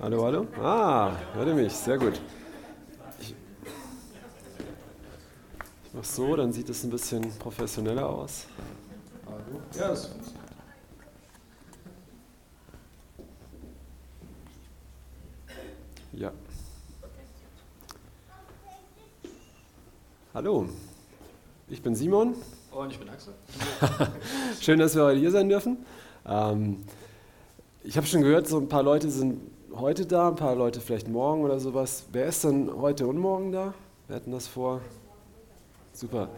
Hallo, hallo? Ah, hört ihr mich? Sehr gut. Ich, ich mache so, dann sieht es ein bisschen professioneller aus. Ja, das funktioniert. Ja. Hallo, ich bin Simon. Und ich bin Axel. Schön, dass wir heute hier sein dürfen. Ähm, ich habe schon gehört, so ein paar Leute sind heute da, ein paar Leute vielleicht morgen oder sowas. Wer ist denn heute und morgen da? Wir hatten das vor. Super.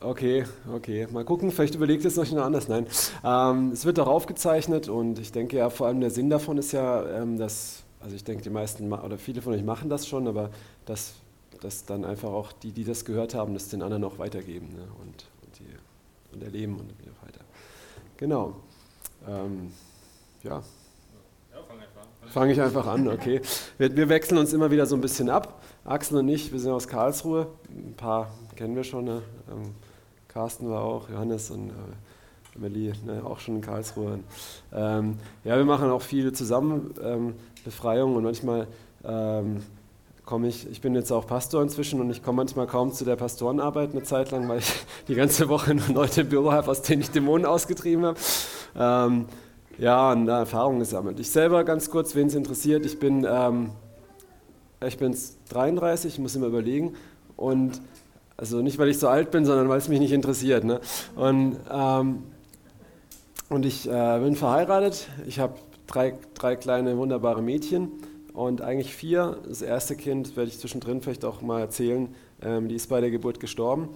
Okay, okay. Mal gucken, vielleicht überlegt es euch noch anders. Nein. Ähm, es wird auch aufgezeichnet und ich denke ja, vor allem der Sinn davon ist ja, ähm, dass, also ich denke, die meisten oder viele von euch machen das schon, aber dass, dass dann einfach auch die, die das gehört haben, das den anderen auch weitergeben ne? und, und, die, und erleben und weiter. Genau. Ähm, ja. Fange ich einfach an, okay. Wir, wir, wechseln uns immer wieder so ein bisschen ab. Axel und ich, wir sind aus Karlsruhe. Ein paar kennen wir schon. Ne? Ähm, Carsten war auch, Johannes und äh, Amelie, ne? auch schon in Karlsruhe. Ähm, ja, wir machen auch viel zusammen, ähm, Befreiung und manchmal ähm, komme ich, ich bin jetzt auch Pastor inzwischen und ich komme manchmal kaum zu der Pastorenarbeit eine Zeit lang, weil ich die ganze Woche nur Leute im Büro habe, aus denen ich Dämonen ausgetrieben habe. Ähm, ja, und da Erfahrungen gesammelt. Ich selber ganz kurz, wen es interessiert, ich bin, ähm, ich bin 33, ich muss immer überlegen. Und also nicht, weil ich so alt bin, sondern weil es mich nicht interessiert. Ne? Und, ähm, und ich äh, bin verheiratet. Ich habe drei, drei kleine wunderbare Mädchen und eigentlich vier. Das erste Kind werde ich zwischendrin vielleicht auch mal erzählen. Ähm, die ist bei der Geburt gestorben,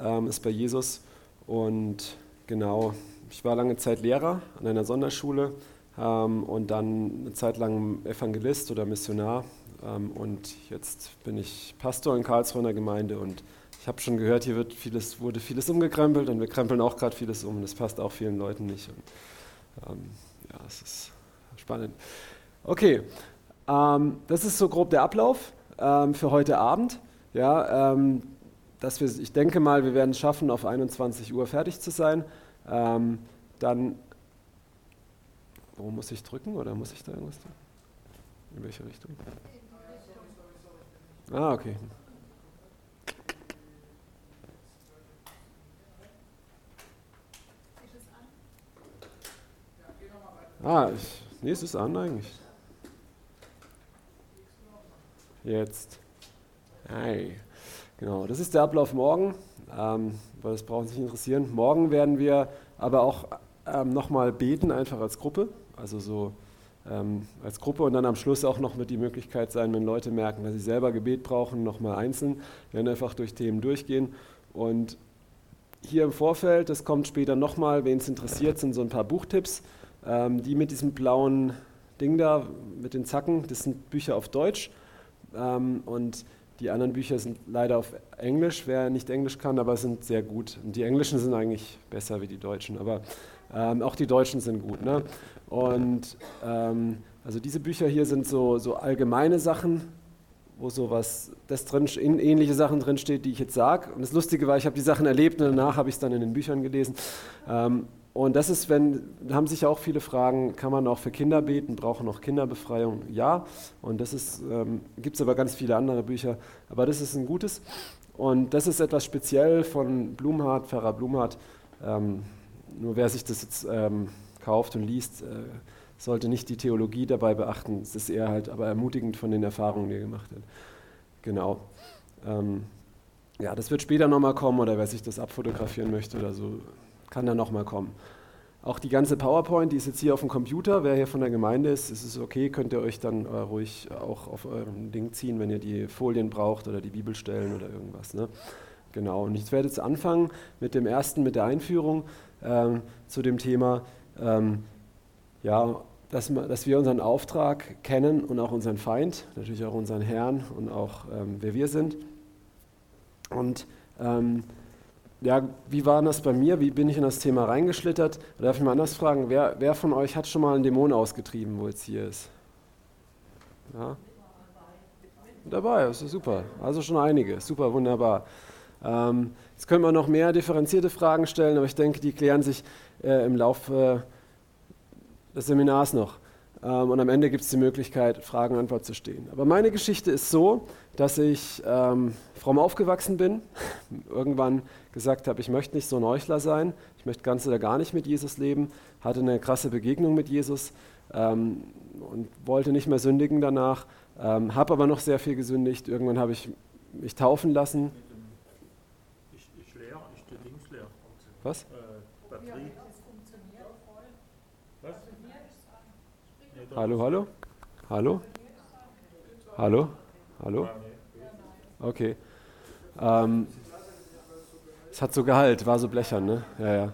ähm, ist bei Jesus. Und genau, ich war lange Zeit Lehrer an einer Sonderschule ähm, und dann eine Zeit lang Evangelist oder Missionar. Ähm, und jetzt bin ich Pastor in Karlsruhe in der Gemeinde und ich habe schon gehört, hier wird vieles, wurde vieles umgekrempelt und wir krempeln auch gerade vieles um. Das passt auch vielen Leuten nicht. Und, ähm, ja, es ist spannend. Okay, ähm, das ist so grob der Ablauf ähm, für heute Abend. Ja, ähm, dass wir, ich denke mal, wir werden es schaffen, auf 21 Uhr fertig zu sein. Ähm, dann, wo muss ich drücken oder muss ich da irgendwas tun? In welche Richtung? Ah, okay. Ah, ich, nee, es ist an eigentlich. Jetzt. Hey. Genau, das ist der Ablauf morgen ähm, weil das brauchen sich interessieren. Morgen werden wir aber auch ähm, nochmal beten, einfach als Gruppe, also so ähm, als Gruppe und dann am Schluss auch noch mit die Möglichkeit sein, wenn Leute merken, dass sie selber Gebet brauchen, nochmal einzeln. Wir werden einfach durch Themen durchgehen und hier im Vorfeld, das kommt später nochmal, wen es interessiert, sind so ein paar Buchtipps, ähm, die mit diesem blauen Ding da, mit den Zacken, das sind Bücher auf Deutsch ähm, und die anderen Bücher sind leider auf Englisch, wer nicht Englisch kann, aber sind sehr gut. Und die Englischen sind eigentlich besser wie die Deutschen, aber ähm, auch die Deutschen sind gut. Ne? Und ähm, also diese Bücher hier sind so, so allgemeine Sachen, wo sowas, das drin, ähnliche Sachen drinsteht, die ich jetzt sage. Und das Lustige war, ich habe die Sachen erlebt und danach habe ich es dann in den Büchern gelesen. Ähm, und das ist, wenn, haben sich auch viele Fragen, kann man auch für Kinder beten, brauchen auch Kinderbefreiung? Ja. Und das ist, ähm, gibt es aber ganz viele andere Bücher, aber das ist ein gutes. Und das ist etwas speziell von Blumhardt, Pfarrer Blumhardt. Ähm, nur wer sich das jetzt ähm, kauft und liest, äh, sollte nicht die Theologie dabei beachten. Es ist eher halt aber ermutigend von den Erfahrungen, die er gemacht hat. Genau. Ähm, ja, das wird später nochmal kommen oder wer sich das abfotografieren möchte oder so, kann dann nochmal kommen. Auch die ganze PowerPoint, die ist jetzt hier auf dem Computer. Wer hier von der Gemeinde ist, ist es okay, könnt ihr euch dann äh, ruhig auch auf eurem Ding ziehen, wenn ihr die Folien braucht oder die Bibelstellen oder irgendwas. Ne? Genau, und ich werde jetzt anfangen mit dem ersten, mit der Einführung ähm, zu dem Thema, ähm, ja, dass, dass, wir unseren Auftrag kennen und auch unseren Feind, natürlich auch unseren Herrn und auch ähm, wer wir sind. Und ähm, ja, wie war das bei mir? Wie bin ich in das Thema reingeschlittert? Darf ich mal anders fragen, wer, wer von euch hat schon mal einen Dämon ausgetrieben, wo jetzt hier ist? Ja? Dabei, das ist super. Also schon einige, super, wunderbar. Ähm, jetzt können wir noch mehr differenzierte Fragen stellen, aber ich denke, die klären sich äh, im Laufe des Seminars noch. Ähm, und am Ende gibt es die Möglichkeit, Fragen und Antwort zu stehen. Aber meine Geschichte ist so, dass ich ähm, fromm aufgewachsen bin, irgendwann gesagt habe, ich möchte nicht so ein Heuchler sein, ich möchte ganz oder gar nicht mit Jesus leben, hatte eine krasse Begegnung mit Jesus ähm, und wollte nicht mehr sündigen danach, ähm, habe aber noch sehr viel gesündigt. Irgendwann habe ich mich taufen lassen. Ich, ich leer, ich der links leer. Was? Äh, Batterie. Was? Da- Hallo, hallo? Hallo? Hallo? Hallo? Okay. Ähm, es hat so Gehalt, war so blechern, ne? Ja, ja.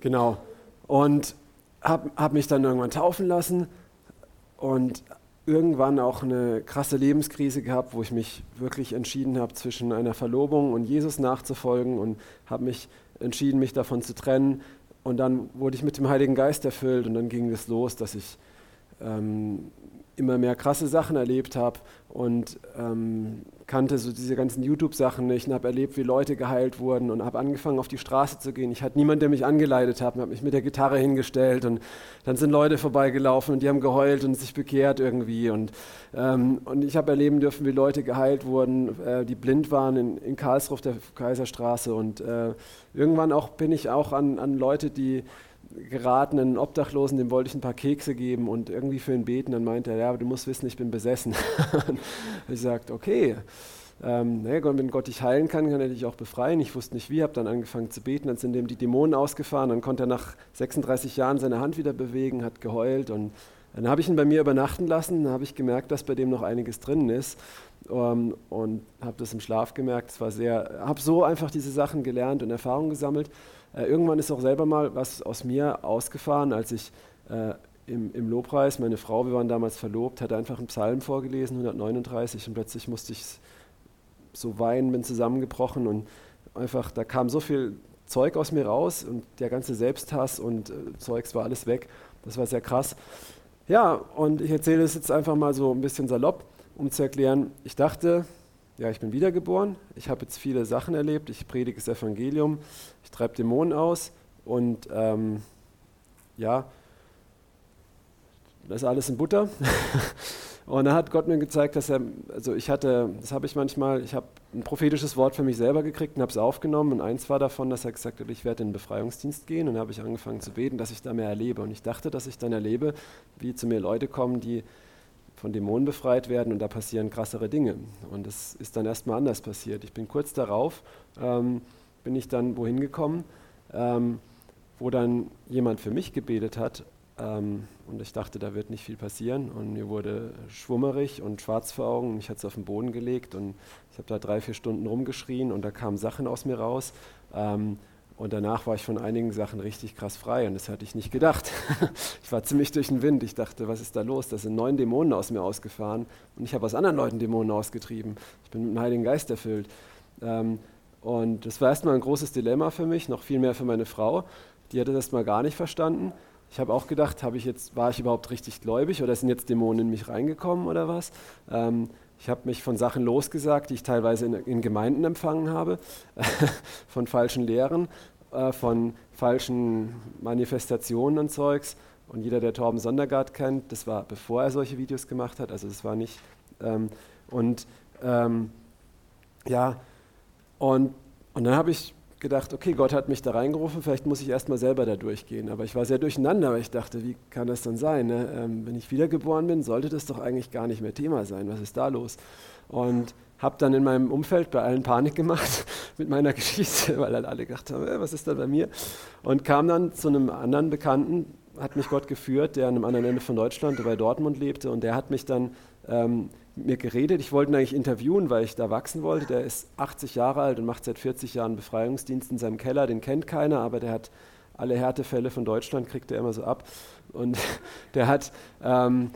Genau. Und habe hab mich dann irgendwann taufen lassen und irgendwann auch eine krasse Lebenskrise gehabt, wo ich mich wirklich entschieden habe, zwischen einer Verlobung und Jesus nachzufolgen und habe mich entschieden, mich davon zu trennen. Und dann wurde ich mit dem Heiligen Geist erfüllt und dann ging es los, dass ich ähm, immer mehr krasse Sachen erlebt habe und ähm, kannte so diese ganzen YouTube-Sachen nicht und habe erlebt, wie Leute geheilt wurden und habe angefangen, auf die Straße zu gehen. Ich hatte niemanden, der mich angeleitet hat und habe mich mit der Gitarre hingestellt und dann sind Leute vorbeigelaufen und die haben geheult und sich bekehrt irgendwie und, ähm, und ich habe erleben dürfen, wie Leute geheilt wurden, äh, die blind waren in, in Karlsruhe auf der Kaiserstraße und äh, irgendwann auch bin ich auch an, an Leute, die geraten, einen Obdachlosen, dem wollte ich ein paar Kekse geben und irgendwie für ihn beten. Dann meinte er, ja, aber du musst wissen, ich bin besessen. ich sagte, okay, ähm, wenn Gott dich heilen kann, kann er dich auch befreien. Ich wusste nicht wie, habe dann angefangen zu beten, dann sind ihm die Dämonen ausgefahren, dann konnte er nach 36 Jahren seine Hand wieder bewegen, hat geheult und dann habe ich ihn bei mir übernachten lassen, dann habe ich gemerkt, dass bei dem noch einiges drin ist ähm, und habe das im Schlaf gemerkt. Es war sehr, habe so einfach diese Sachen gelernt und Erfahrungen gesammelt. Äh, irgendwann ist auch selber mal was aus mir ausgefahren, als ich äh, im, im Lobpreis, meine Frau, wir waren damals verlobt, hat einfach einen Psalm vorgelesen, 139, und plötzlich musste ich so weinen, bin zusammengebrochen und einfach, da kam so viel Zeug aus mir raus und der ganze Selbsthass und äh, Zeugs war alles weg. Das war sehr krass. Ja, und ich erzähle es jetzt einfach mal so ein bisschen salopp, um zu erklären, ich dachte, ja, ich bin wiedergeboren, ich habe jetzt viele Sachen erlebt, ich predige das Evangelium, ich treibe Dämonen aus. Und ähm, ja, das ist alles in Butter. und da hat Gott mir gezeigt, dass er, also ich hatte, das habe ich manchmal, ich habe ein prophetisches Wort für mich selber gekriegt und habe es aufgenommen. Und eins war davon, dass er gesagt hat, ich werde in den Befreiungsdienst gehen. Und habe ich angefangen zu beten, dass ich da mehr erlebe. Und ich dachte, dass ich dann erlebe, wie zu mir Leute kommen, die von Dämonen befreit werden und da passieren krassere Dinge. Und das ist dann erstmal anders passiert. Ich bin kurz darauf, ähm, bin ich dann wohin gekommen, ähm, wo dann jemand für mich gebetet hat ähm, und ich dachte, da wird nicht viel passieren und mir wurde schwummerig und schwarz vor Augen. Mich hat es auf den Boden gelegt und ich habe da drei, vier Stunden rumgeschrien und da kamen Sachen aus mir raus. Und danach war ich von einigen Sachen richtig krass frei und das hatte ich nicht gedacht. ich war ziemlich durch den Wind. Ich dachte, was ist da los? Da sind neun Dämonen aus mir ausgefahren und ich habe aus anderen Leuten Dämonen ausgetrieben. Ich bin mit dem Heiligen Geist erfüllt. Ähm, und das war erstmal ein großes Dilemma für mich, noch viel mehr für meine Frau. Die hat das erstmal gar nicht verstanden. Ich habe auch gedacht, habe ich jetzt, war ich überhaupt richtig gläubig oder sind jetzt Dämonen in mich reingekommen oder was? Ähm, ich habe mich von Sachen losgesagt, die ich teilweise in, in Gemeinden empfangen habe, von falschen Lehren, äh, von falschen Manifestationen und Zeugs. Und jeder, der Torben Sondergaard kennt, das war bevor er solche Videos gemacht hat, also das war nicht. Ähm, und ähm, ja, und, und dann habe ich gedacht, okay, Gott hat mich da reingerufen, vielleicht muss ich erstmal selber da durchgehen. Aber ich war sehr durcheinander, weil ich dachte, wie kann das dann sein? Ne? Ähm, wenn ich wiedergeboren bin, sollte das doch eigentlich gar nicht mehr Thema sein. Was ist da los? Und habe dann in meinem Umfeld bei allen Panik gemacht mit meiner Geschichte, weil dann alle gedacht haben, äh, was ist da bei mir? Und kam dann zu einem anderen Bekannten, hat mich Gott geführt, der an einem anderen Ende von Deutschland, der bei Dortmund lebte, und der hat mich dann ähm, mit mir geredet. Ich wollte ihn eigentlich interviewen, weil ich da wachsen wollte. Der ist 80 Jahre alt und macht seit 40 Jahren Befreiungsdienst in seinem Keller. Den kennt keiner, aber der hat alle Härtefälle von Deutschland, kriegt er immer so ab. Und der hat, ähm,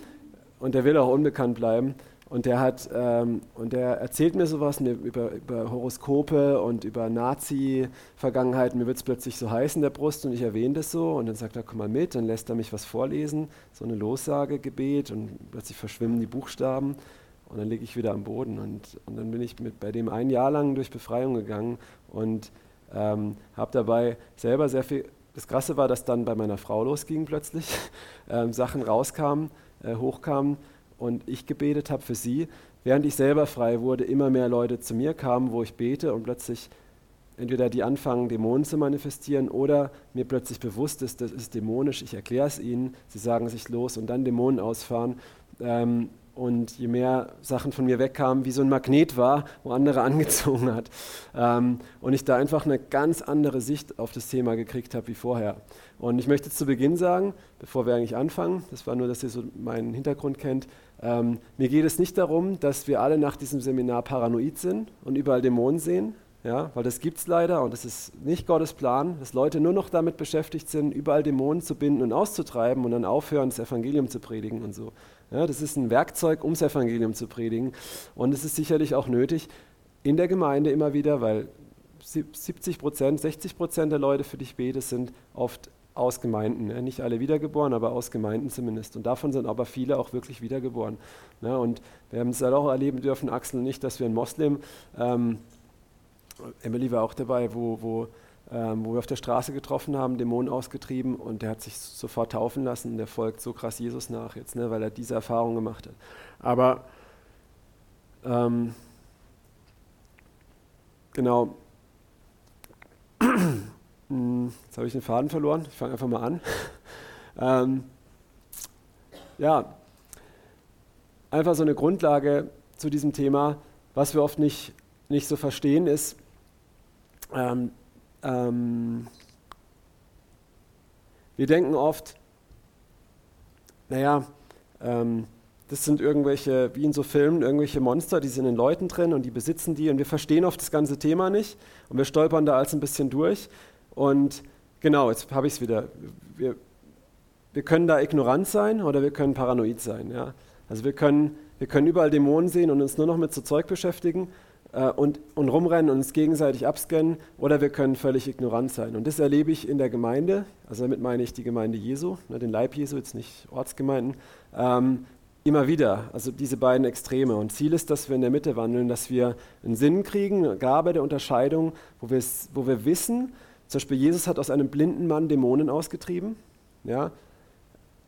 und der will auch unbekannt bleiben. Und der hat, ähm, und der erzählt mir sowas mir über, über Horoskope und über Nazi-Vergangenheit. Mir wird es plötzlich so heiß in der Brust und ich erwähne das so. Und dann sagt er, komm mal mit. Dann lässt er mich was vorlesen, so eine Lossagegebet und plötzlich verschwimmen die Buchstaben. Und dann liege ich wieder am Boden. Und, und dann bin ich mit, bei dem ein Jahr lang durch Befreiung gegangen und ähm, habe dabei selber sehr viel das Krasse war, dass dann bei meiner Frau losging plötzlich, ähm, Sachen rauskamen, äh, hochkamen und ich gebetet habe für sie, während ich selber frei wurde, immer mehr Leute zu mir kamen, wo ich bete und plötzlich entweder die anfangen, Dämonen zu manifestieren oder mir plötzlich bewusst ist, das ist dämonisch, ich erkläre es ihnen, sie sagen sich los und dann Dämonen ausfahren. Ähm, und je mehr Sachen von mir wegkamen, wie so ein Magnet war, wo andere angezogen hat. Ähm, und ich da einfach eine ganz andere Sicht auf das Thema gekriegt habe wie vorher. Und ich möchte zu Beginn sagen, bevor wir eigentlich anfangen, das war nur, dass ihr so meinen Hintergrund kennt, ähm, mir geht es nicht darum, dass wir alle nach diesem Seminar paranoid sind und überall Dämonen sehen, ja, weil das gibt es leider und das ist nicht Gottes Plan, dass Leute nur noch damit beschäftigt sind, überall Dämonen zu binden und auszutreiben und dann aufhören, das Evangelium zu predigen und so. Ja, das ist ein Werkzeug, um das Evangelium zu predigen und es ist sicherlich auch nötig in der Gemeinde immer wieder, weil 70 Prozent, 60 Prozent der Leute, für die ich bete, sind oft aus Gemeinden. Ja, nicht alle wiedergeboren, aber aus Gemeinden zumindest. Und davon sind aber viele auch wirklich wiedergeboren. Ja, und wir haben es halt auch erleben dürfen, Axel nicht, dass wir einen Moslem ähm, Emily war auch dabei, wo, wo, ähm, wo wir auf der Straße getroffen haben, Dämonen ausgetrieben und der hat sich sofort taufen lassen. Der folgt so krass Jesus nach jetzt, ne, weil er diese Erfahrung gemacht hat. Aber ähm, genau. Hm, jetzt habe ich den Faden verloren. Ich fange einfach mal an. ähm, ja, einfach so eine Grundlage zu diesem Thema. Was wir oft nicht, nicht so verstehen, ist, ähm, ähm, wir denken oft, naja, ähm, das sind irgendwelche, wie in so Filmen, irgendwelche Monster, die sind in Leuten drin und die besitzen die und wir verstehen oft das ganze Thema nicht und wir stolpern da als ein bisschen durch. Und genau, jetzt habe ich es wieder. Wir, wir können da ignorant sein oder wir können paranoid sein. Ja? Also wir können, wir können überall Dämonen sehen und uns nur noch mit so Zeug beschäftigen äh, und, und rumrennen und uns gegenseitig abscannen oder wir können völlig ignorant sein. Und das erlebe ich in der Gemeinde, also damit meine ich die Gemeinde Jesu, ne, den Leib Jesu, jetzt nicht Ortsgemeinden, ähm, immer wieder, also diese beiden Extreme. Und Ziel ist, dass wir in der Mitte wandeln, dass wir einen Sinn kriegen, eine Gabe der Unterscheidung, wo, wo wir wissen, zum Beispiel Jesus hat aus einem blinden Mann Dämonen ausgetrieben. Ja,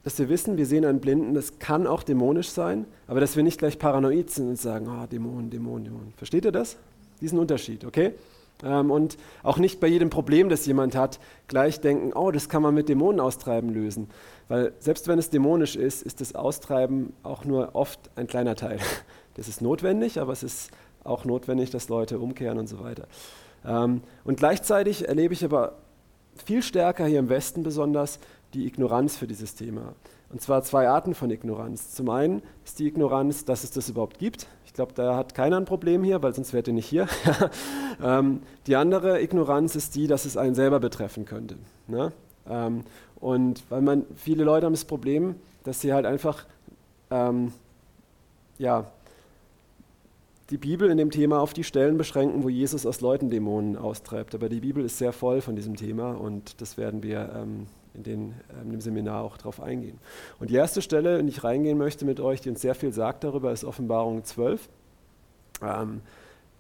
dass wir wissen, wir sehen einen Blinden, das kann auch dämonisch sein, aber dass wir nicht gleich paranoid sind und sagen, oh, Dämonen, Dämonen, Dämonen. Versteht ihr das? Diesen Unterschied, okay? Ähm, und auch nicht bei jedem Problem, das jemand hat, gleich denken, oh, das kann man mit Dämonen austreiben lösen. Weil selbst wenn es dämonisch ist, ist das Austreiben auch nur oft ein kleiner Teil. Das ist notwendig, aber es ist auch notwendig, dass Leute umkehren und so weiter. Ähm, und gleichzeitig erlebe ich aber viel stärker hier im Westen besonders, die Ignoranz für dieses Thema. Und zwar zwei Arten von Ignoranz. Zum einen ist die Ignoranz, dass es das überhaupt gibt. Ich glaube, da hat keiner ein Problem hier, weil sonst wärt ihr nicht hier. ähm, die andere Ignoranz ist die, dass es einen selber betreffen könnte. Ne? Ähm, und weil man, viele Leute haben das Problem, dass sie halt einfach ähm, ja, die Bibel in dem Thema auf die Stellen beschränken, wo Jesus aus Leuten Dämonen austreibt. Aber die Bibel ist sehr voll von diesem Thema und das werden wir ähm, in, den, ähm, dem Seminar auch darauf eingehen. Und die erste Stelle, in die ich reingehen möchte mit euch, die uns sehr viel sagt darüber, ist Offenbarung 12. Ähm,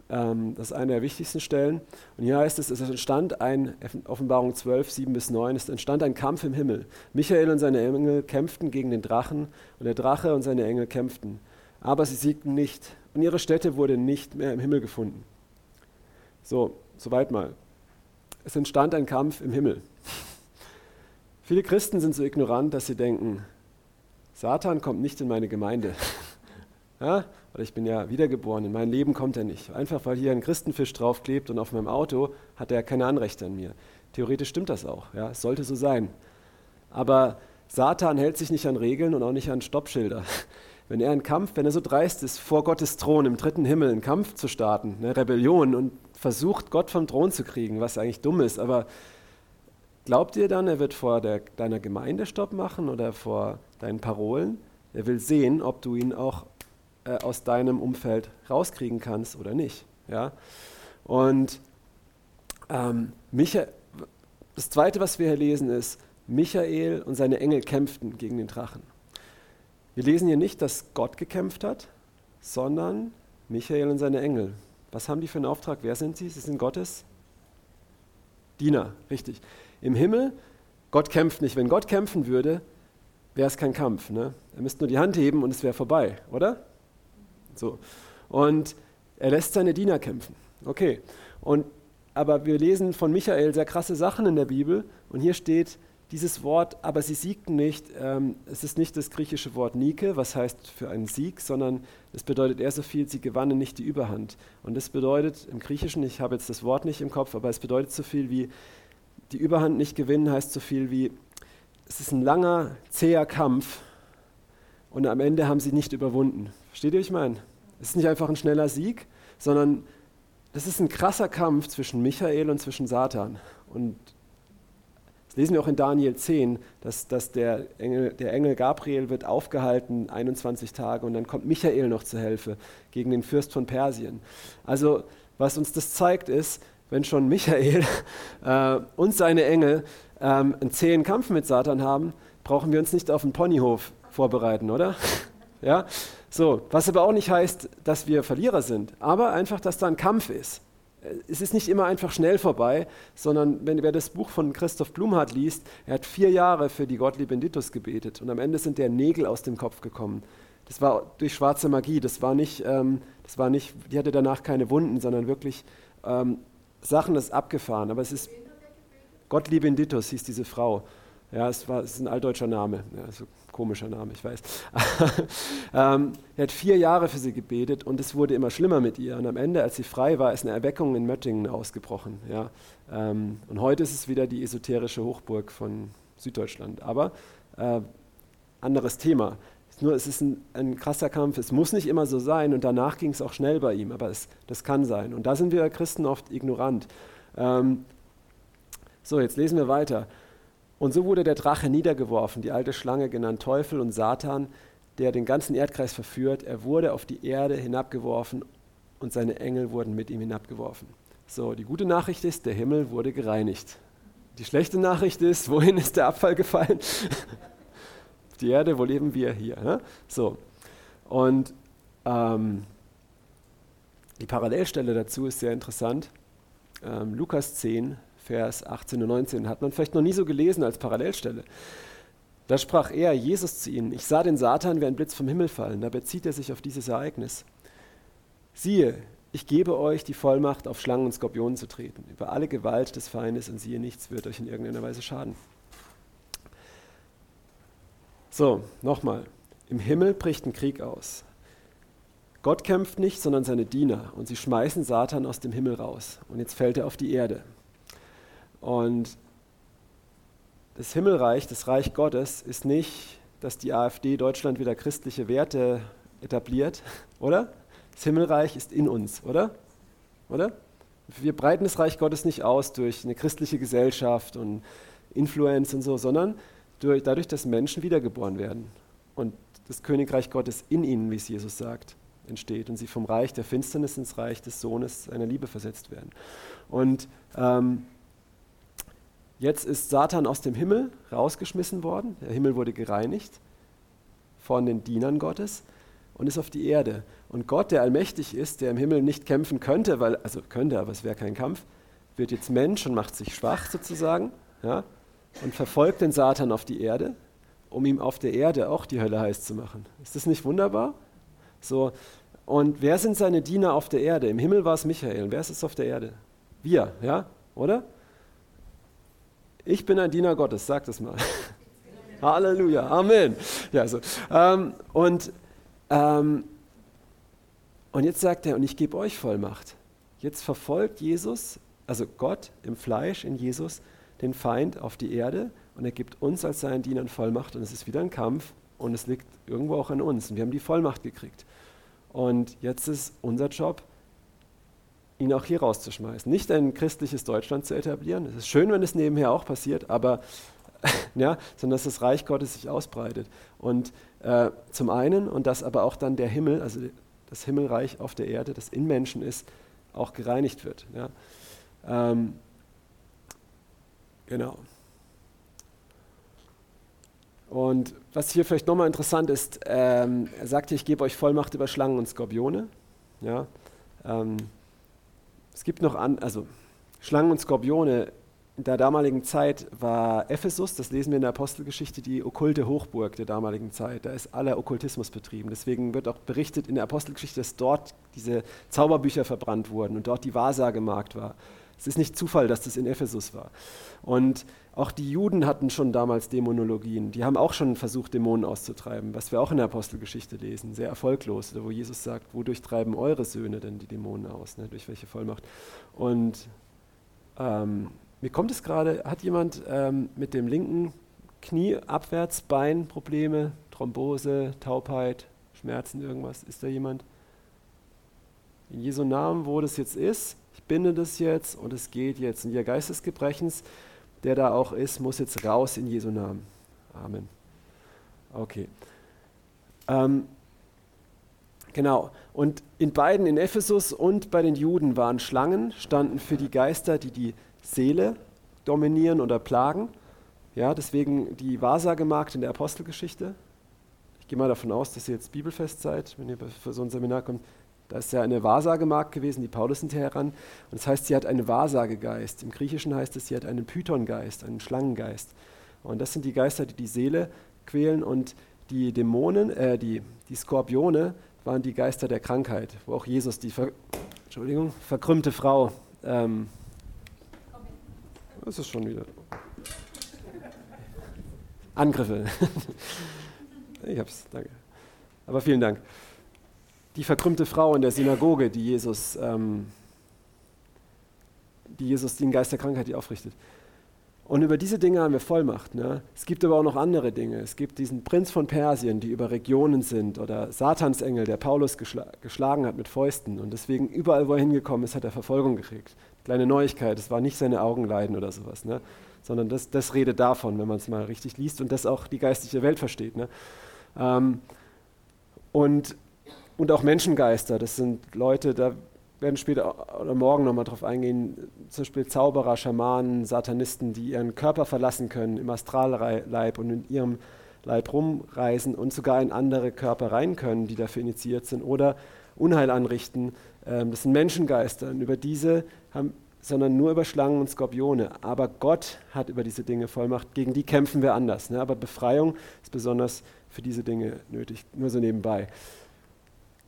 ähm, das ist eine der wichtigsten Stellen. Und hier heißt es, es entstand ein, Offenbarung 12, 7 bis 9, es entstand ein Kampf im Himmel. Michael und seine Engel kämpften gegen den Drachen und der Drache und seine Engel kämpften. Aber sie siegten nicht und ihre Stätte wurde nicht mehr im Himmel gefunden. So, soweit mal. Es entstand ein Kampf im Himmel. Viele Christen sind so ignorant, dass sie denken, Satan kommt nicht in meine Gemeinde. Ja? Weil ich bin ja wiedergeboren, in mein Leben kommt er nicht. Einfach weil hier ein Christenfisch draufklebt und auf meinem Auto hat er keine Anrechte an mir. Theoretisch stimmt das auch, ja? es sollte so sein. Aber Satan hält sich nicht an Regeln und auch nicht an Stoppschilder. Wenn er einen Kampf, wenn er so dreist ist, vor Gottes Thron im dritten Himmel einen Kampf zu starten, eine Rebellion und versucht, Gott vom Thron zu kriegen, was eigentlich dumm ist, aber Glaubt ihr dann, er wird vor der, deiner Gemeinde Stopp machen oder vor deinen Parolen? Er will sehen, ob du ihn auch äh, aus deinem Umfeld rauskriegen kannst oder nicht. Ja? Und ähm, Michael, das Zweite, was wir hier lesen, ist, Michael und seine Engel kämpften gegen den Drachen. Wir lesen hier nicht, dass Gott gekämpft hat, sondern Michael und seine Engel. Was haben die für einen Auftrag? Wer sind sie? Sie sind Gottes Diener, richtig. Im Himmel Gott kämpft nicht. Wenn Gott kämpfen würde, wäre es kein Kampf. Ne? Er müsste nur die Hand heben und es wäre vorbei, oder? So. Und er lässt seine Diener kämpfen. Okay. Und, aber wir lesen von Michael sehr krasse Sachen in der Bibel und hier steht dieses Wort, aber sie siegten nicht. Ähm, es ist nicht das griechische Wort Nike, was heißt für einen Sieg, sondern es bedeutet eher so viel, sie gewannen nicht die Überhand. Und das bedeutet im Griechischen, ich habe jetzt das Wort nicht im Kopf, aber es bedeutet so viel wie, die Überhand nicht gewinnen heißt so viel wie, es ist ein langer, zäher Kampf und am Ende haben sie nicht überwunden. Versteht ihr, was ich meine? Es ist nicht einfach ein schneller Sieg, sondern das ist ein krasser Kampf zwischen Michael und zwischen Satan. Und das lesen wir auch in Daniel 10, dass, dass der, Engel, der Engel Gabriel wird aufgehalten 21 Tage und dann kommt Michael noch zur Hilfe gegen den Fürst von Persien. Also was uns das zeigt ist, wenn schon Michael äh, und seine Engel ähm, einen zähen Kampf mit Satan haben, brauchen wir uns nicht auf einen Ponyhof vorbereiten, oder? ja? So, was aber auch nicht heißt, dass wir Verlierer sind, aber einfach, dass da ein Kampf ist. Es ist nicht immer einfach schnell vorbei, sondern wenn wer das Buch von Christoph Blumhardt liest, er hat vier Jahre für die Gottlieb Benditus gebetet und am Ende sind der Nägel aus dem Kopf gekommen. Das war durch schwarze Magie, das war nicht, ähm, das war nicht die hatte danach keine Wunden, sondern wirklich ähm, Sachen, ist abgefahren. Aber es ist Gottlieb Benditus hieß diese Frau. Ja, es, war, es ist ein altdeutscher Name. Ja, so komischer Name, ich weiß. ähm, er hat vier Jahre für sie gebetet und es wurde immer schlimmer mit ihr. Und am Ende, als sie frei war, ist eine Erweckung in Möttingen ausgebrochen. Ja. Ähm, und heute ist es wieder die esoterische Hochburg von Süddeutschland. Aber äh, anderes Thema. Nur es ist ein, ein, krasser Kampf. Es muss nicht immer so sein und danach ging es auch schnell bei ihm, aber es, das kann sein. Und da sind wir Christen oft ignorant. Ähm, so, jetzt lesen wir weiter. Und so wurde der Drache niedergeworfen, die alte Schlange genannt Teufel und Satan, der den ganzen Erdkreis verführt. Er wurde auf die Erde hinabgeworfen und seine Engel wurden mit ihm hinabgeworfen. So, die gute Nachricht ist, der Himmel wurde gereinigt. Die schlechte Nachricht ist, wohin ist der Abfall gefallen? die Erde, wo leben wir? Hier. Ne? So, und ähm, die Parallelstelle dazu ist sehr interessant. Ähm, Lukas 10, Vers 18 und 19. Hat man vielleicht noch nie so gelesen als Parallelstelle. Da sprach er, Jesus zu ihnen, ich sah den Satan wie ein Blitz vom Himmel fallen. Da bezieht er sich auf dieses Ereignis. Siehe, ich gebe euch die Vollmacht, auf Schlangen und Skorpionen zu treten, über alle Gewalt des Feindes und siehe, nichts wird euch in irgendeiner Weise schaden. So, nochmal. Im Himmel bricht ein Krieg aus. Gott kämpft nicht, sondern seine Diener und sie schmeißen Satan aus dem Himmel raus. Und jetzt fällt er auf die Erde. Und das Himmelreich, das Reich Gottes, ist nicht, dass die AfD Deutschland wieder christliche Werte etabliert, oder? Das Himmelreich ist in uns, oder? Oder? Wir breiten das Reich Gottes nicht aus durch eine christliche Gesellschaft und Influence und so, sondern durch, dadurch, dass Menschen wiedergeboren werden und das Königreich Gottes in ihnen, wie es Jesus sagt, entsteht und sie vom Reich der Finsternis ins Reich des Sohnes seiner Liebe versetzt werden. Und ähm, Jetzt ist Satan aus dem Himmel rausgeschmissen worden. Der Himmel wurde gereinigt von den Dienern Gottes und ist auf die Erde. Und Gott, der allmächtig ist, der im Himmel nicht kämpfen könnte, weil, also könnte, aber es wäre kein Kampf, wird jetzt Mensch und macht sich schwach sozusagen ja, und verfolgt den Satan auf die Erde, um ihm auf der Erde auch die Hölle heiß zu machen. Ist das nicht wunderbar? So, und wer sind seine Diener auf der Erde? Im Himmel war es Michael. Und wer ist es auf der Erde? Wir, ja? Oder? Ich bin ein Diener Gottes, sag das mal. Halleluja, Amen. Ja, so. Ähm, und, ähm, und jetzt sagt er, und ich gebe euch Vollmacht. Jetzt verfolgt Jesus, also Gott im Fleisch, in Jesus, den Feind auf die Erde und er gibt uns als seinen Dienern Vollmacht und es ist wieder ein Kampf und es liegt irgendwo auch an uns und wir haben die Vollmacht gekriegt. Und jetzt ist unser Job, ihn auch hier rauszuschmeißen. Nicht ein christliches Deutschland zu etablieren. Es ist schön, wenn es nebenher auch passiert, aber ja, sondern dass das Reich Gottes sich ausbreitet. Und äh, zum einen, und dass aber auch dann der Himmel, also das Himmelreich auf der Erde, das in Menschen ist, auch gereinigt wird. Ja. Ähm, genau. Und was hier vielleicht nochmal interessant ist, ähm, er sagte, ich gebe euch Vollmacht über Schlangen und Skorpione. Ja. Ähm, es gibt noch an, also Schlangen und Skorpione in der damaligen Zeit war Ephesus, das lesen wir in der Apostelgeschichte, die okkulte Hochburg der damaligen Zeit. Da ist aller Okkultismus betrieben. Deswegen wird auch berichtet in der Apostelgeschichte, dass dort diese Zauberbücher verbrannt wurden und dort die Wahrsagemarkt war. Es ist nicht Zufall, dass das in Ephesus war. Und auch die Juden hatten schon damals Dämonologien. Die haben auch schon versucht, Dämonen auszutreiben, was wir auch in der Apostelgeschichte lesen. Sehr erfolglos, wo Jesus sagt, wodurch treiben eure Söhne denn die Dämonen aus? Ne? Durch welche Vollmacht? Und ähm, mir kommt es gerade, hat jemand ähm, mit dem linken Knie abwärts, Bein Probleme, Thrombose, Taubheit, Schmerzen, irgendwas? Ist da jemand? In Jesu Namen, wo das jetzt ist, binde das jetzt und es geht jetzt. Und ihr Geist des Gebrechens, der da auch ist, muss jetzt raus in Jesu Namen. Amen. Okay. Ähm, genau. Und in beiden, in Ephesus und bei den Juden, waren Schlangen, standen für die Geister, die die Seele dominieren oder plagen. Ja, deswegen die Wahrsagemarkt in der Apostelgeschichte. Ich gehe mal davon aus, dass ihr jetzt bibelfest seid, wenn ihr für so ein Seminar kommt. Da ist ja eine Wahrsagemarkt gewesen, die Paulus hinterher ran. Und das heißt, sie hat einen Wahrsagegeist. Im Griechischen heißt es, sie hat einen Pythongeist, einen Schlangengeist. Und das sind die Geister, die die Seele quälen. Und die Dämonen, äh, die, die Skorpione waren die Geister der Krankheit, wo auch Jesus die Ver Entschuldigung, verkrümmte Frau ähm, das ist schon wieder. Angriffe. ich hab's, danke. Aber vielen Dank. Die verkrümmte Frau in der Synagoge, die Jesus, ähm, die Jesus den Geist der Krankheit aufrichtet. Und über diese Dinge haben wir Vollmacht. Ne? Es gibt aber auch noch andere Dinge. Es gibt diesen Prinz von Persien, die über Regionen sind, oder Satansengel, der Paulus geschl geschlagen hat mit Fäusten. Und deswegen überall, wo er hingekommen ist, hat er Verfolgung gekriegt kleine Neuigkeit, es war nicht seine Augenleiden oder sowas, ne? sondern das, das redet davon, wenn man es mal richtig liest und das auch die geistliche Welt versteht. Ne? Ähm, und, und auch Menschengeister, das sind Leute, da werden später oder morgen nochmal drauf eingehen, zum Beispiel Zauberer, Schamanen, Satanisten, die ihren Körper verlassen können im Astralleib und in ihrem Leib rumreisen und sogar in andere Körper rein können, die dafür initiiert sind oder Unheil anrichten. Ähm, das sind Menschengeister und über diese haben, sondern nur über Schlangen und Skorpione. Aber Gott hat über diese Dinge Vollmacht. Gegen die kämpfen wir anders. Ne? Aber Befreiung ist besonders für diese Dinge nötig. Nur so nebenbei.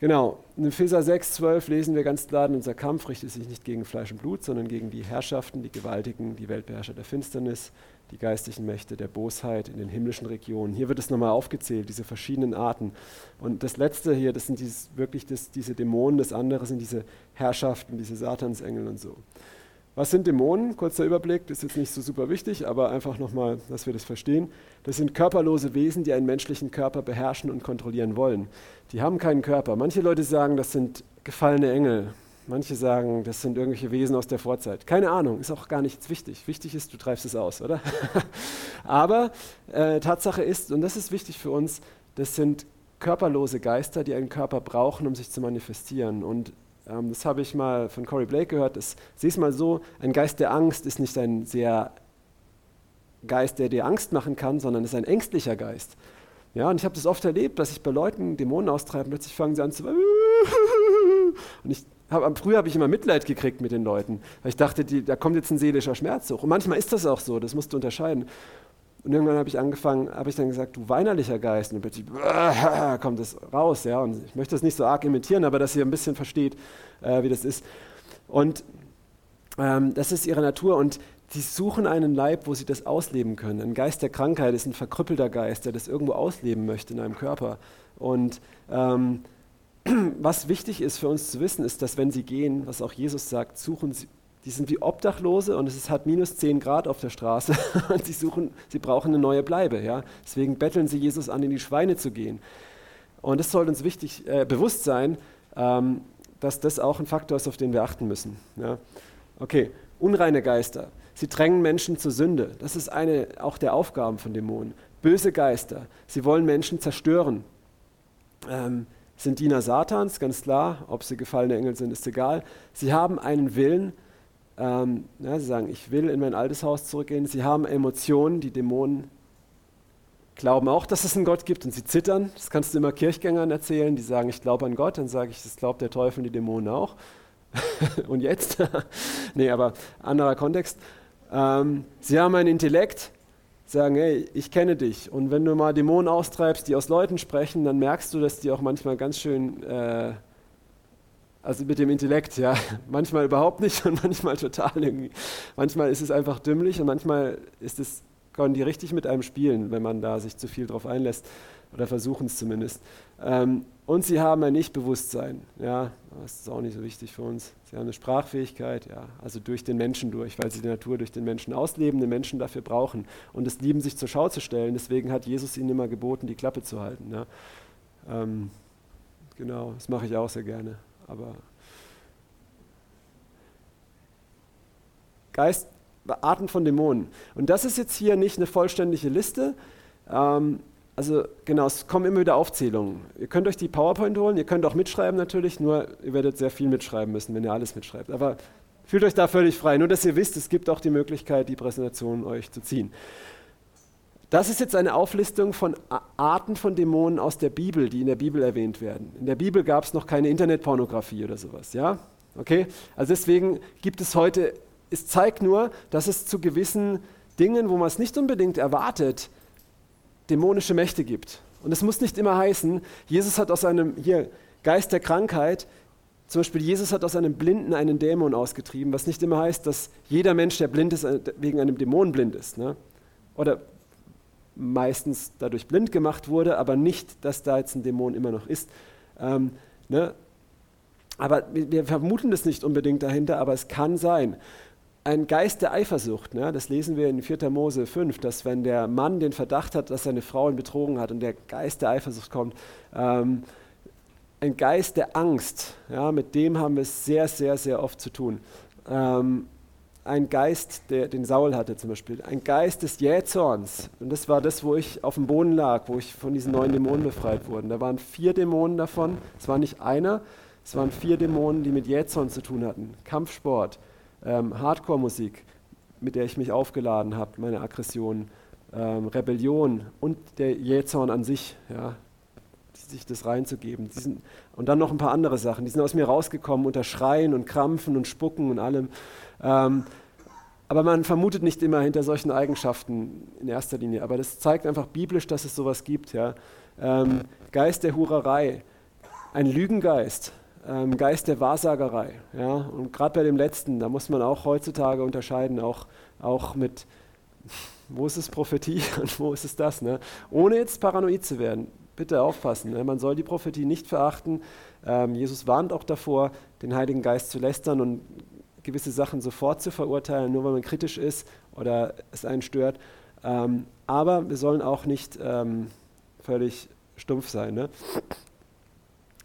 Genau, in Epheser 6, 12 lesen wir ganz klar, unser Kampf richtet sich nicht gegen Fleisch und Blut, sondern gegen die Herrschaften, die Gewaltigen, die Weltbeherrscher der Finsternis, die geistlichen Mächte der Bosheit in den himmlischen Regionen. Hier wird es nochmal aufgezählt, diese verschiedenen Arten. Und das letzte hier, das sind dieses, wirklich das, diese Dämonen, das andere sind diese Herrschaften, diese Satansengel und so. Was sind Dämonen? Kurzer Überblick, das ist jetzt nicht so super wichtig, aber einfach nochmal, dass wir das verstehen. Das sind körperlose Wesen, die einen menschlichen Körper beherrschen und kontrollieren wollen. Die haben keinen Körper. Manche Leute sagen, das sind gefallene Engel. Manche sagen, das sind irgendwelche Wesen aus der Vorzeit. Keine Ahnung, ist auch gar nichts wichtig. Wichtig ist, du treibst es aus, oder? Aber äh, Tatsache ist, und das ist wichtig für uns, das sind körperlose Geister, die einen Körper brauchen, um sich zu manifestieren. Und ähm, das habe ich mal von Corey Blake gehört. Sieh es mal so, ein Geist der Angst ist nicht ein sehr Geist, der dir Angst machen kann, sondern ist ein ängstlicher Geist. Ja, und ich habe das oft erlebt, dass ich bei Leuten Dämonen austreiben, plötzlich fangen sie an zu und ich hab, früher habe ich immer Mitleid gekriegt mit den Leuten, weil ich dachte, die, da kommt jetzt ein seelischer Schmerz hoch. Und manchmal ist das auch so, das musst du unterscheiden. Und irgendwann habe ich angefangen, habe ich dann gesagt, du weinerlicher Geist. Und plötzlich kommt es raus. Ja? Und ich möchte das nicht so arg imitieren, aber dass ihr ein bisschen versteht, äh, wie das ist. Und ähm, das ist ihre Natur. Und sie suchen einen Leib, wo sie das ausleben können. Ein Geist der Krankheit ist ein verkrüppelter Geist, der das irgendwo ausleben möchte in einem Körper. Und ähm, was wichtig ist für uns zu wissen, ist, dass wenn sie gehen, was auch Jesus sagt, suchen sie, die sind wie Obdachlose und es ist halt minus 10 Grad auf der Straße und sie suchen, sie brauchen eine neue Bleibe. Ja? Deswegen betteln sie Jesus an, in die Schweine zu gehen. Und es soll uns wichtig äh, bewusst sein, ähm, dass das auch ein Faktor ist, auf den wir achten müssen. Ja? Okay, unreine Geister. Sie drängen Menschen zur Sünde. Das ist eine auch der Aufgaben von Dämonen. Böse Geister. Sie wollen Menschen zerstören. Ähm, sind Diener Satans, ganz klar. Ob sie gefallene Engel sind, ist egal. Sie haben einen Willen. Ähm, ja, sie sagen, ich will in mein altes Haus zurückgehen. Sie haben Emotionen. Die Dämonen glauben auch, dass es einen Gott gibt und sie zittern. Das kannst du immer Kirchgängern erzählen, die sagen, ich glaube an Gott. Dann sage ich, das glaubt der Teufel und die Dämonen auch. und jetzt? nee, aber anderer Kontext. Ähm, sie haben einen Intellekt, sagen, hey, ich kenne dich. Und wenn du mal Dämonen austreibst, die aus Leuten sprechen, dann merkst du, dass die auch manchmal ganz schön, äh, also mit dem Intellekt, ja, manchmal überhaupt nicht und manchmal total irgendwie. Manchmal ist es einfach dümmlich und manchmal ist es, können die richtig mit einem spielen, wenn man da sich zu viel drauf einlässt oder versuchen es zumindest. Ähm, und sie haben ein Ich-Bewusstsein. Ja, das ist auch nicht so wichtig für uns. Sie haben eine Sprachfähigkeit, ja, also durch den Menschen durch, weil sie die Natur durch den Menschen ausleben, den Menschen dafür brauchen und es lieben, sich zur Schau zu stellen. Deswegen hat Jesus ihnen immer geboten, die Klappe zu halten. Ja. Ähm, genau, das mache ich auch sehr gerne. Aber Geist, Arten von Dämonen. Und das ist jetzt hier nicht eine vollständige Liste. Ähm, also genau, es kommen immer wieder Aufzählungen. Ihr könnt euch die PowerPoint holen, ihr könnt auch mitschreiben natürlich, nur ihr werdet sehr viel mitschreiben müssen, wenn ihr alles mitschreibt. Aber fühlt euch da völlig frei, nur dass ihr wisst, es gibt auch die Möglichkeit, die Präsentation euch zu ziehen. Das ist jetzt eine Auflistung von Arten von Dämonen aus der Bibel, die in der Bibel erwähnt werden. In der Bibel gab es noch keine Internetpornografie oder sowas, ja? Okay? Also deswegen gibt es heute, es zeigt nur, dass es zu gewissen Dingen, wo man es nicht unbedingt erwartet, dämonische Mächte gibt. Und es muss nicht immer heißen, Jesus hat aus einem hier, Geist der Krankheit, zum Beispiel Jesus hat aus einem Blinden einen Dämon ausgetrieben, was nicht immer heißt, dass jeder Mensch, der blind ist, äh, wegen einem Dämon blind ist. Ne? Oder meistens dadurch blind gemacht wurde, aber nicht, dass da jetzt ein Dämon immer noch ist. Ähm, ne? Aber wir vermuten das nicht unbedingt dahinter, aber es kann sein ein Geist der Eifersucht. Ne? Das lesen wir in 4. Mose 5, dass wenn der Mann den Verdacht hat, dass seine Frau ihn betrogen hat und der Geist der Eifersucht kommt, ähm, ein Geist der Angst, ja, mit dem haben wir es sehr, sehr, sehr oft zu tun. Ähm, ein Geist, der den Saul hatte zum Beispiel, ein Geist des Jähzorns. Und das war das, wo ich auf dem Boden lag, wo ich von diesen neun Dämonen befreit wurde. Da waren vier Dämonen davon, es war nicht einer, es waren vier Dämonen, die mit Jähzorn zu tun hatten. Kampfsport, ähm, Hardcore-Musik, mit der ich mich aufgeladen habe, meine Aggression, ähm, Rebellion und der Jähzorn an sich, ja, sich das reinzugeben. Sind, und dann noch ein paar andere Sachen, die sind aus mir rausgekommen unter Schreien und Krampfen und Spucken und allem. Ähm, aber man vermutet nicht immer hinter solchen Eigenschaften in erster Linie. Aber das zeigt einfach biblisch, dass es sowas gibt. Ja. Ähm, Geist der Hurerei, ein Lügengeist, ähm, Geist der Wahrsagerei. Ja? Und gerade bei dem letzten, da muss man auch heutzutage unterscheiden, auch, auch mit, wo ist es Prophetie und wo ist es das. Ne? Ohne jetzt paranoid zu werden. Bitte aufpassen. Ne? Man soll die Prophetie nicht verachten. Ähm, Jesus warnt auch davor, den Heiligen Geist zu lästern und gewisse Sachen sofort zu verurteilen, nur weil man kritisch ist oder es einen stört. Ähm, aber wir sollen auch nicht ähm, völlig stumpf sein. Ne?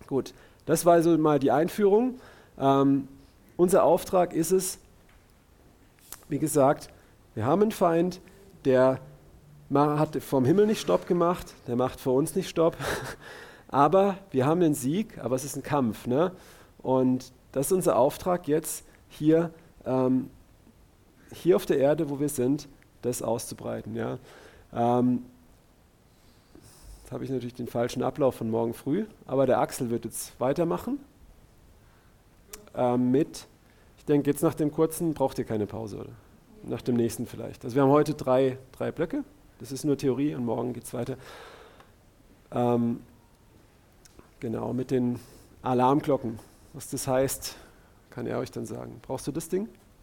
Gut, das war also mal die Einführung. Ähm, unser Auftrag ist es, wie gesagt, wir haben einen Feind, der hat vom Himmel nicht Stopp gemacht, der macht vor uns nicht Stopp. Aber wir haben den Sieg, aber es ist ein Kampf. Ne? Und das ist unser Auftrag jetzt hier, ähm, hier auf der Erde, wo wir sind, das auszubreiten. Ja? Ähm, habe ich natürlich den falschen Ablauf von morgen früh, aber der Axel wird jetzt weitermachen äh, mit, ich denke jetzt nach dem kurzen braucht ihr keine Pause, oder? Nach dem nächsten vielleicht. Also wir haben heute drei, drei Blöcke, das ist nur Theorie und morgen geht es weiter. Ähm, genau, mit den Alarmglocken. Was das heißt, kann er euch dann sagen. Brauchst du das Ding?